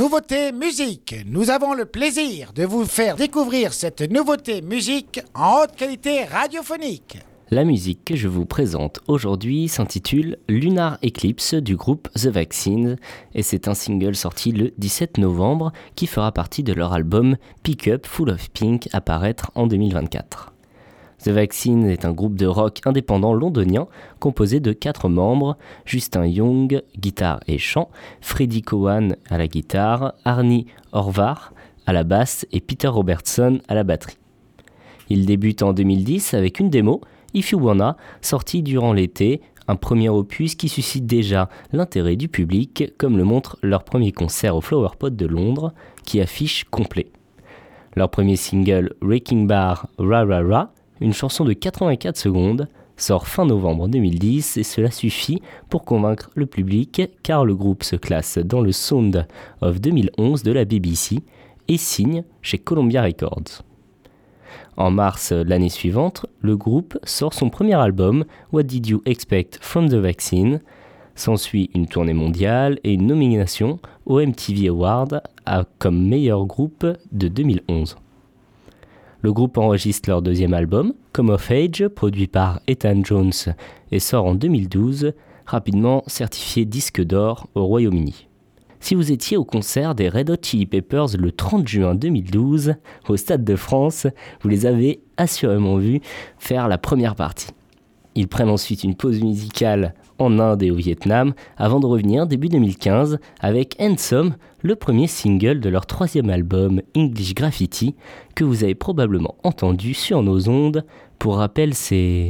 Nouveauté musique. Nous avons le plaisir de vous faire découvrir cette nouveauté musique en haute qualité radiophonique. La musique que je vous présente aujourd'hui s'intitule Lunar Eclipse du groupe The Vaccines et c'est un single sorti le 17 novembre qui fera partie de leur album Pick Up Full of Pink à paraître en 2024. The Vaccine est un groupe de rock indépendant londonien composé de quatre membres Justin Young, guitare et chant, Freddie Cowan à la guitare, Arnie Orvar à la basse et Peter Robertson à la batterie. Ils débutent en 2010 avec une démo, If You Wanna, sortie durant l'été, un premier opus qui suscite déjà l'intérêt du public, comme le montre leur premier concert au Flower Pot de Londres, qui affiche complet. Leur premier single, Wrecking Bar Ra Ra Ra, une chanson de 84 secondes, sort fin novembre 2010 et cela suffit pour convaincre le public car le groupe se classe dans le Sound of 2011 de la BBC et signe chez Columbia Records. En mars l'année suivante, le groupe sort son premier album What Did You Expect from the Vaccine? S'ensuit une tournée mondiale et une nomination au MTV Award comme meilleur groupe de 2011. Le groupe enregistre leur deuxième album, Come of Age, produit par Ethan Jones et sort en 2012, rapidement certifié disque d'or au Royaume-Uni. Si vous étiez au concert des Red Hot Chili Peppers le 30 juin 2012 au Stade de France, vous les avez assurément vus faire la première partie. Ils prennent ensuite une pause musicale en Inde et au Vietnam avant de revenir début 2015 avec Handsome, le premier single de leur troisième album English Graffiti que vous avez probablement entendu sur nos ondes. Pour rappel, c'est...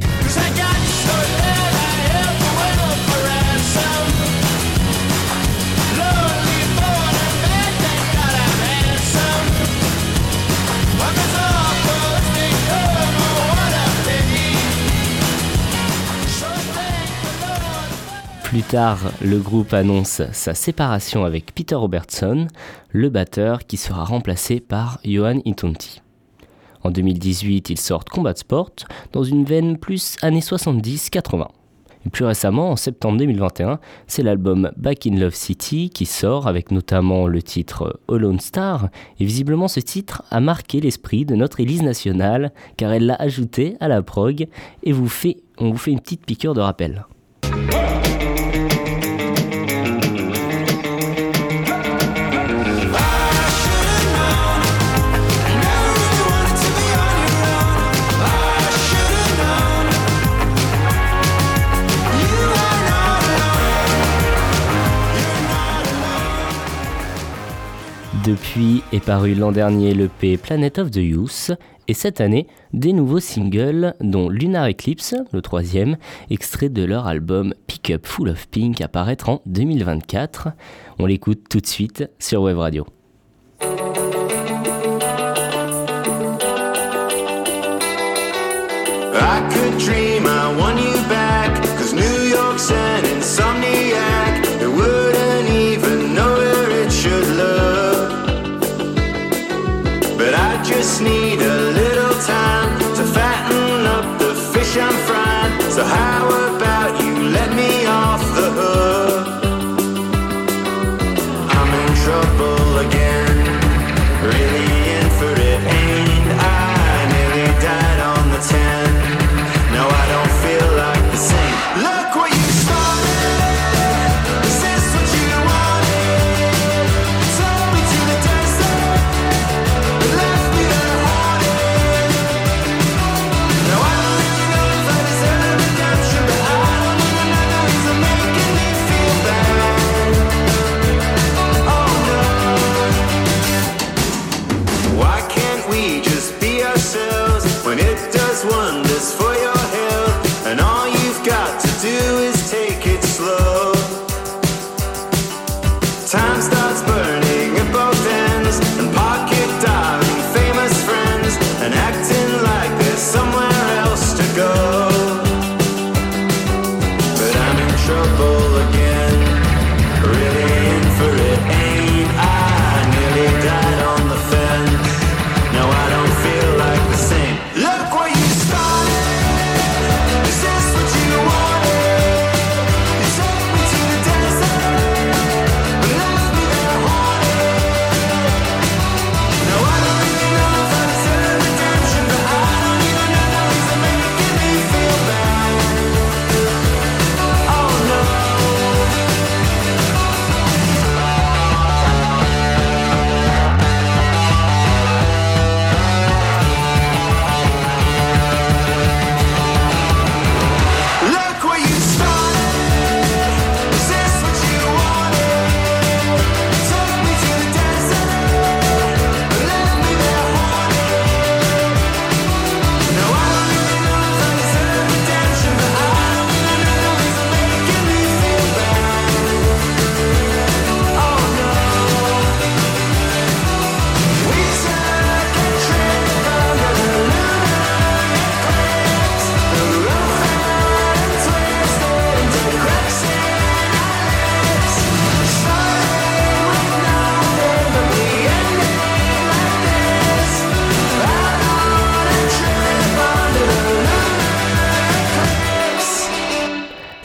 Plus tard, le groupe annonce sa séparation avec Peter Robertson, le batteur qui sera remplacé par Johan Itonti. En 2018, ils sortent Combat Sport dans une veine plus années 70-80. Et plus récemment, en septembre 2021, c'est l'album Back in Love City qui sort avec notamment le titre Alone Star. Et visiblement, ce titre a marqué l'esprit de notre Élise nationale car elle l'a ajouté à la prog et on vous fait une petite piqûre de rappel. Depuis est paru l'an dernier l'EP Planet of the Youth et cette année des nouveaux singles dont Lunar Eclipse, le troisième, extrait de leur album Pick Up Full of Pink à en 2024. On l'écoute tout de suite sur Web Radio. The wonders for your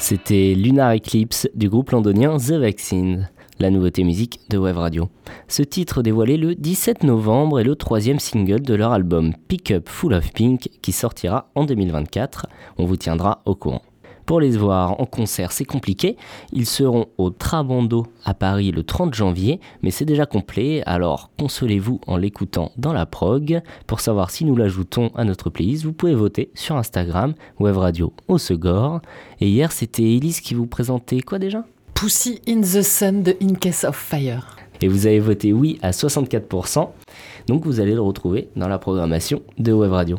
C'était Lunar Eclipse du groupe londonien The Vaccine, la nouveauté musique de Wave Radio. Ce titre dévoilé le 17 novembre est le troisième single de leur album Pick Up Full of Pink qui sortira en 2024. On vous tiendra au courant. Pour les voir en concert, c'est compliqué. Ils seront au Trabando à Paris le 30 janvier, mais c'est déjà complet, alors consolez-vous en l'écoutant dans la prog. Pour savoir si nous l'ajoutons à notre playlist, vous pouvez voter sur Instagram, Web Radio au Segor. Et hier, c'était Elise qui vous présentait quoi déjà? Pussy in the Sun de In Case of Fire. Et vous avez voté oui à 64%, donc vous allez le retrouver dans la programmation de Web Radio.